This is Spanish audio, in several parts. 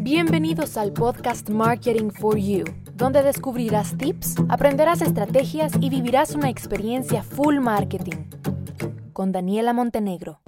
Bienvenidos al podcast Marketing for You, donde descubrirás tips, aprenderás estrategias y vivirás una experiencia full marketing. Con Daniela Montenegro.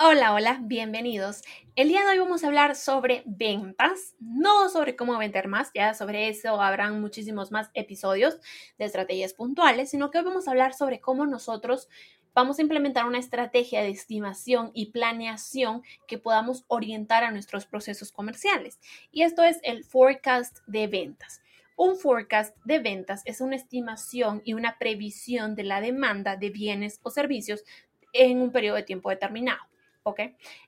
Hola, hola, bienvenidos. El día de hoy vamos a hablar sobre ventas, no sobre cómo vender más, ya sobre eso habrán muchísimos más episodios de estrategias puntuales, sino que hoy vamos a hablar sobre cómo nosotros vamos a implementar una estrategia de estimación y planeación que podamos orientar a nuestros procesos comerciales. Y esto es el forecast de ventas. Un forecast de ventas es una estimación y una previsión de la demanda de bienes o servicios en un periodo de tiempo determinado. ¿ok?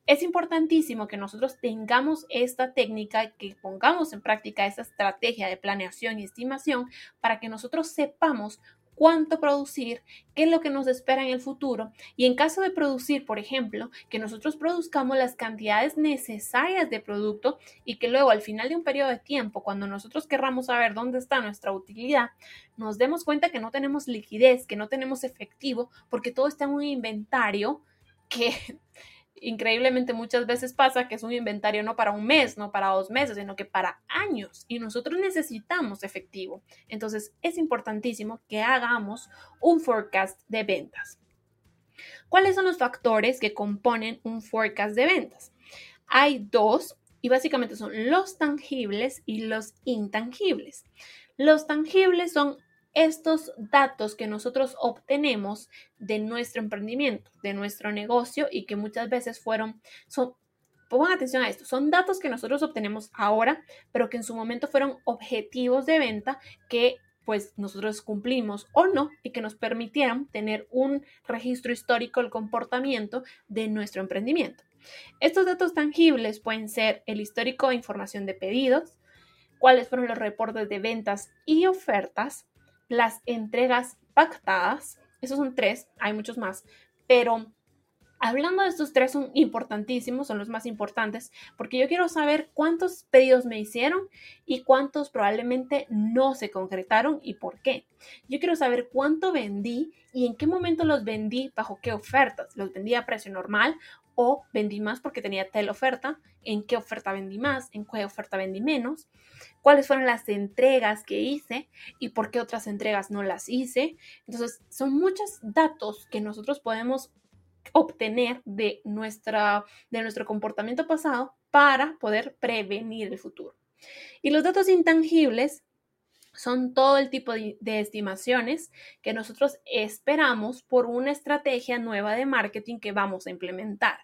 Es importantísimo que nosotros tengamos esta técnica, que pongamos en práctica esa estrategia de planeación y estimación para que nosotros sepamos cuánto producir, qué es lo que nos espera en el futuro. Y en caso de producir, por ejemplo, que nosotros produzcamos las cantidades necesarias de producto y que luego al final de un periodo de tiempo, cuando nosotros querramos saber dónde está nuestra utilidad, nos demos cuenta que no tenemos liquidez, que no tenemos efectivo, porque todo está en un inventario que increíblemente muchas veces pasa que es un inventario no para un mes, no para dos meses, sino que para años y nosotros necesitamos efectivo. Entonces es importantísimo que hagamos un forecast de ventas. ¿Cuáles son los factores que componen un forecast de ventas? Hay dos y básicamente son los tangibles y los intangibles. Los tangibles son estos datos que nosotros obtenemos de nuestro emprendimiento, de nuestro negocio y que muchas veces fueron, pongan atención a esto, son datos que nosotros obtenemos ahora, pero que en su momento fueron objetivos de venta que pues nosotros cumplimos o no y que nos permitieron tener un registro histórico del comportamiento de nuestro emprendimiento. Estos datos tangibles pueden ser el histórico de información de pedidos, cuáles fueron los reportes de ventas y ofertas, las entregas pactadas, esos son tres, hay muchos más, pero hablando de estos tres son importantísimos, son los más importantes, porque yo quiero saber cuántos pedidos me hicieron y cuántos probablemente no se concretaron y por qué. Yo quiero saber cuánto vendí y en qué momento los vendí, bajo qué ofertas. ¿Los vendí a precio normal o vendí más porque tenía tal oferta, en qué oferta vendí más, en qué oferta vendí menos, cuáles fueron las entregas que hice y por qué otras entregas no las hice. Entonces, son muchos datos que nosotros podemos obtener de, nuestra, de nuestro comportamiento pasado para poder prevenir el futuro. Y los datos intangibles son todo el tipo de, estimaciones que nosotros esperamos por una estrategia nueva de marketing que vamos a implementar.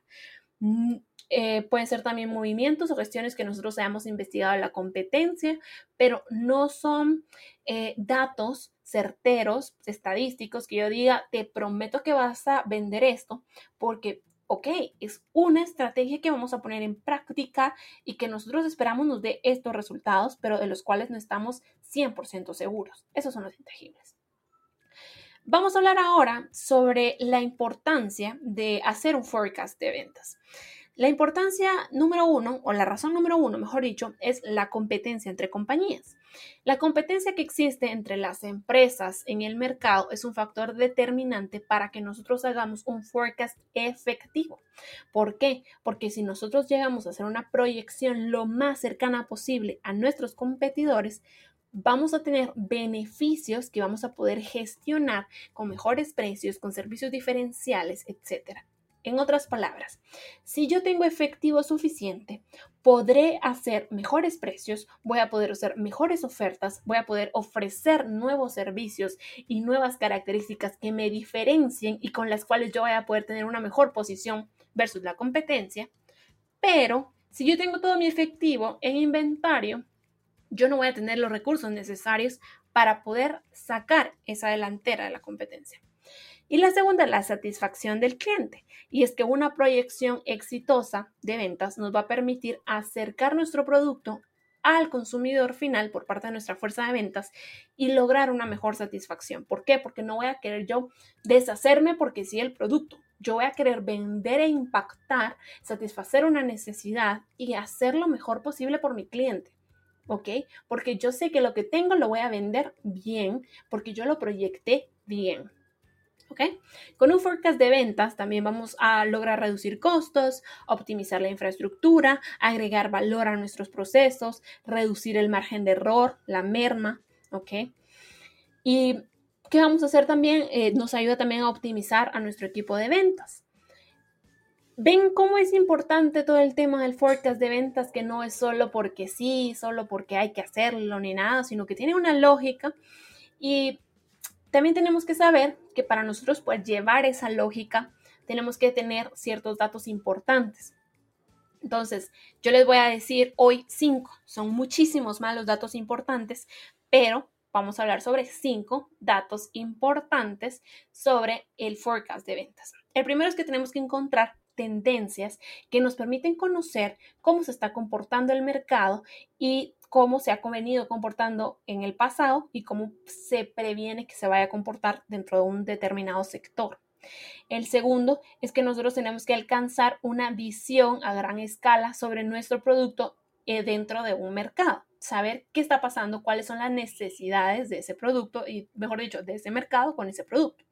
Mm, eh, pueden ser también movimientos o gestiones que nosotros hayamos investigado en la competencia, pero no son eh, datos certeros, estadísticos, que yo diga, te prometo que vas a vender esto, porque ok, es una estrategia que vamos a poner en práctica y que nosotros esperamos nos dé estos resultados, pero de los cuales no estamos 100% seguros. Esos son los intangibles. Vamos a hablar ahora sobre la importancia de hacer un forecast de ventas. La importancia número uno, o la razón número uno, mejor dicho, es la competencia entre compañías. La competencia que existe entre las empresas en el mercado es un factor determinante para que nosotros hagamos un forecast efectivo. ¿Por qué? Porque si nosotros llegamos a hacer una proyección lo más cercana posible a nuestros competidores, vamos a tener beneficios que vamos a poder gestionar con mejores precios, con servicios diferenciales, etc. En otras palabras, si yo tengo efectivo suficiente, podré hacer mejores precios, voy a poder hacer mejores ofertas, voy a poder ofrecer nuevos servicios y nuevas características que me diferencien y con las cuales yo voy a poder tener una mejor posición versus la competencia. Pero si yo tengo todo mi efectivo en inventario, yo no voy a tener los recursos necesarios para poder sacar esa delantera de la competencia. Y la segunda la satisfacción del cliente. Y es que una proyección exitosa de ventas nos va a permitir acercar nuestro producto al consumidor final por parte de nuestra fuerza de ventas y lograr una mejor satisfacción. ¿Por qué? Porque no voy a querer yo deshacerme porque sí el producto. Yo voy a querer vender e impactar, satisfacer una necesidad y hacer lo mejor posible por mi cliente. ¿Ok? Porque yo sé que lo que tengo lo voy a vender bien porque yo lo proyecté bien. ¿Ok? Con un forecast de ventas también vamos a lograr reducir costos, optimizar la infraestructura, agregar valor a nuestros procesos, reducir el margen de error, la merma, ¿ok? Y ¿qué vamos a hacer también? Eh, nos ayuda también a optimizar a nuestro equipo de ventas. ¿Ven cómo es importante todo el tema del forecast de ventas? Que no es solo porque sí, solo porque hay que hacerlo ni nada, sino que tiene una lógica. Y también tenemos que saber que para nosotros pues, llevar esa lógica tenemos que tener ciertos datos importantes. Entonces, yo les voy a decir hoy cinco, son muchísimos más los datos importantes, pero vamos a hablar sobre cinco datos importantes sobre el forecast de ventas. El primero es que tenemos que encontrar tendencias que nos permiten conocer cómo se está comportando el mercado y cómo se ha venido comportando en el pasado y cómo se previene que se vaya a comportar dentro de un determinado sector. El segundo es que nosotros tenemos que alcanzar una visión a gran escala sobre nuestro producto eh, dentro de un mercado, saber qué está pasando, cuáles son las necesidades de ese producto y, mejor dicho, de ese mercado con ese producto.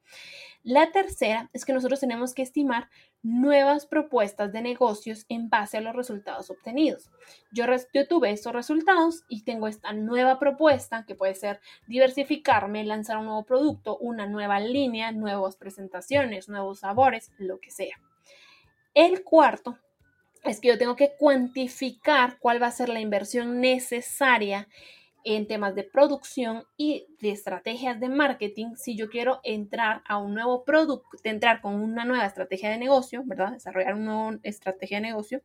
La tercera es que nosotros tenemos que estimar nuevas propuestas de negocios en base a los resultados obtenidos. Yo, tuve esos resultados y tengo esta nueva propuesta que puede ser diversificarme, lanzar un nuevo producto, una nueva línea, nuevas presentaciones, nuevos sabores, lo que sea. El cuarto es que yo tengo que cuantificar cuál va a ser la inversión necesaria en temas de producción y de estrategias de marketing si yo quiero entrar a un nuevo producto, entrar con una nueva estrategia de negocio, ¿verdad? Desarrollar una nueva estrategia de negocio,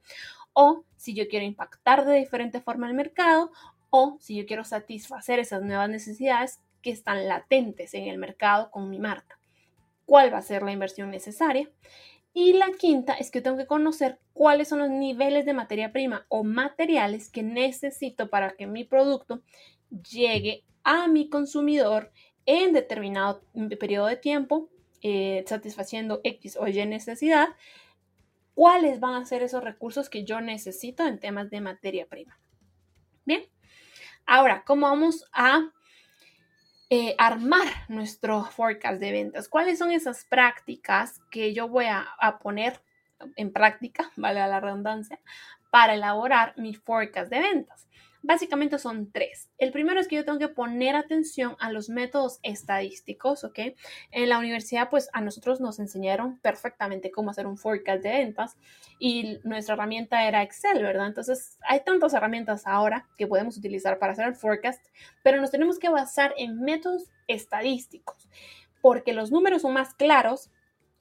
o si yo quiero impactar de diferente forma el mercado, o si yo quiero satisfacer esas nuevas necesidades que están latentes en el mercado con mi marca. ¿Cuál va a ser la inversión necesaria? Y la quinta es que tengo que conocer cuáles son los niveles de materia prima o materiales que necesito para que mi producto llegue a mi consumidor en determinado periodo de tiempo, eh, satisfaciendo X o Y necesidad, cuáles van a ser esos recursos que yo necesito en temas de materia prima. Bien, ahora, ¿cómo vamos a eh, armar nuestro forecast de ventas? ¿Cuáles son esas prácticas que yo voy a, poner en práctica, vale la redundancia, para elaborar mi forecast de ventas? Básicamente son tres. El primero es que yo tengo que poner atención a los métodos estadísticos, ¿ok? En la universidad, pues a nosotros nos enseñaron perfectamente cómo hacer un forecast de ventas y nuestra herramienta era Excel, ¿verdad? Entonces, hay tantas herramientas ahora que podemos utilizar para hacer el forecast, pero nos tenemos que basar en métodos estadísticos, porque los números son más claros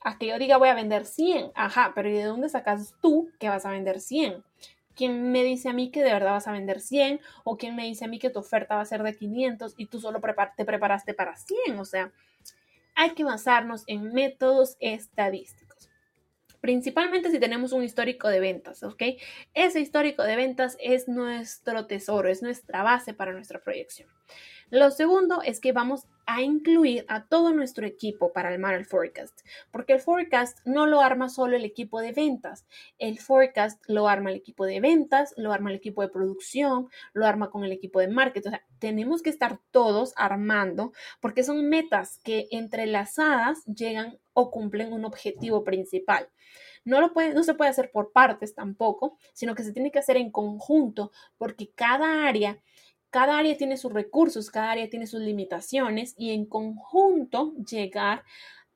a que yo diga voy a vender 100, ajá, pero ¿y de dónde sacas tú que vas a vender 100? ¿Quién me dice a mí que de verdad vas a vender 100? ¿O quién me dice a mí que tu oferta va a ser de 500 y tú solo te preparaste para 100? O sea, hay que basarnos en métodos estadísticos. Principalmente si tenemos un histórico de ventas, ¿ok? Ese histórico de ventas es nuestro tesoro, es nuestra base para nuestra proyección. Lo segundo es que vamos a incluir a todo nuestro equipo para armar el forecast, porque el forecast no lo arma solo el equipo de ventas, el forecast lo arma el equipo de ventas, lo arma el equipo de producción, lo arma con el equipo de marketing, o sea, tenemos que estar todos armando porque son metas que entrelazadas llegan o cumplen un objetivo principal. No, lo puede, no se puede hacer por partes tampoco, sino que se tiene que hacer en conjunto porque cada área cada área tiene sus recursos, cada área tiene sus limitaciones y en conjunto llegar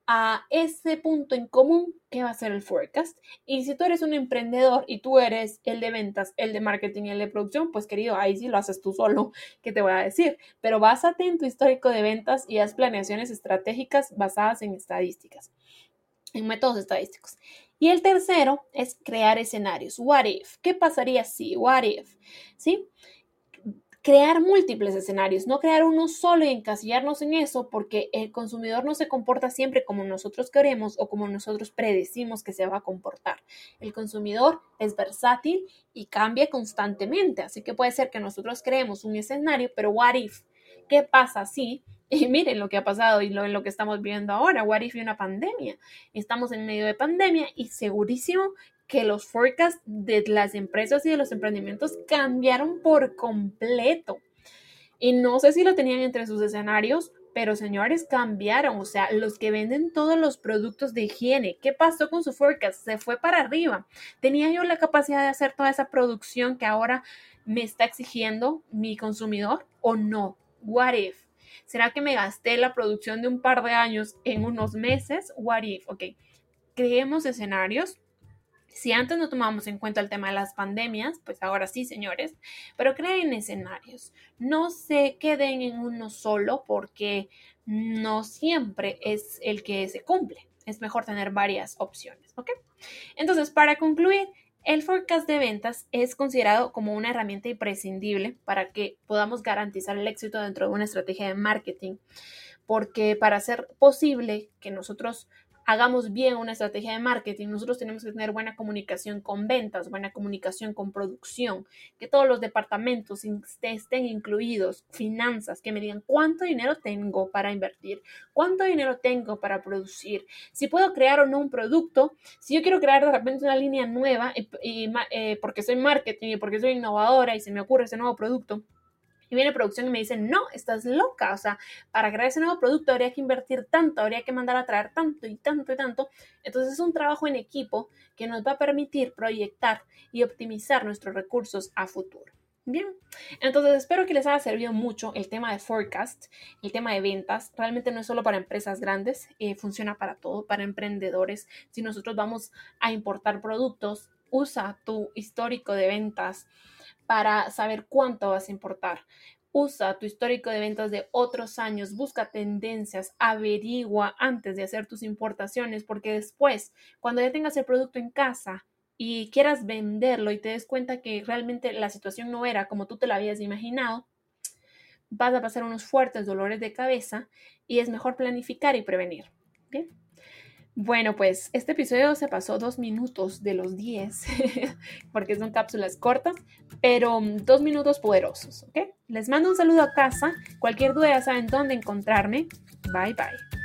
a ese punto en común que va a ser el forecast. Y si tú eres un emprendedor y tú eres el de ventas, el de marketing y el de producción, pues querido, ahí sí lo haces tú solo, ¿qué te voy a decir? Pero básate en tu histórico de ventas y haz planeaciones estratégicas basadas en estadísticas, en métodos estadísticos. Y el tercero es crear escenarios. What if? ¿Qué pasaría si? What if? ¿Sí? Crear múltiples escenarios, no crear uno solo y encasillarnos en eso porque el consumidor no se comporta siempre como nosotros queremos o como nosotros predecimos que se va a comportar. El consumidor es versátil y cambia constantemente, así que puede ser que nosotros creemos un escenario, pero what? ¿Qué pasa si? Y miren lo que ha pasado y lo, lo que estamos viendo ahora. What if una pandemia? Estamos en medio de pandemia y segurísimo que los forecasts de las empresas y de los emprendimientos cambiaron por completo. Y no sé si lo tenían entre sus escenarios Pero señores, cambiaron, o sea, los que venden todos los productos de higiene, ¿qué pasó con su forecast? Se fue para arriba. ¿Tenía yo la capacidad de hacer toda esa producción que ahora me está exigiendo mi consumidor o no? What if? ¿Será que me gasté la producción de un par de años en unos meses? What if? Ok, creemos escenarios si antes no tomamos en cuenta el tema de las pandemias, pues ahora sí, señores, pero creen escenarios. No se queden en uno solo porque no siempre es el que se cumple. Es mejor tener varias opciones, ¿ok? Entonces, para concluir, el forecast de ventas es considerado como una herramienta imprescindible para que podamos garantizar el éxito dentro de una estrategia de marketing, porque para hacer posible que nosotros hagamos bien una estrategia de marketing, nosotros tenemos que tener buena comunicación con ventas, buena comunicación con producción, que todos los departamentos estén incluidos, finanzas, que me digan cuánto dinero tengo para invertir, cuánto dinero tengo para producir, si puedo crear o no un producto, si yo quiero crear de repente una línea nueva eh, porque soy marketing y porque soy innovadora y se me ocurre ese nuevo producto y viene producción y me dice, no, estás loca. O sea, para crear ese nuevo producto habría que invertir tanto, habría que mandar a traer tanto y tanto y tanto. Entonces es un trabajo en equipo que nos va a permitir proyectar y optimizar nuestros recursos a futuro. Bien, entonces espero que les haya servido mucho el tema de forecast, el tema de ventas. Realmente no es solo para empresas grandes, eh, funciona para todo, para emprendedores. Si nosotros vamos a importar productos, usa tu histórico de ventas para saber cuánto vas a importar. Usa tu histórico de ventas de otros años, busca tendencias, averigua antes de hacer tus importaciones, porque después, cuando ya tengas el producto en casa y quieras venderlo y te des cuenta que realmente la situación no era como tú te la habías imaginado, vas a pasar unos fuertes dolores de cabeza y es mejor planificar y prevenir. Bien. Bueno, pues este episodio se pasó dos minutos de los diez, porque son cápsulas cortas, pero mm, dos minutos poderosos, ¿ok? Les mando un saludo a casa. Cualquier duda ya saben dónde encontrarme. Bye bye.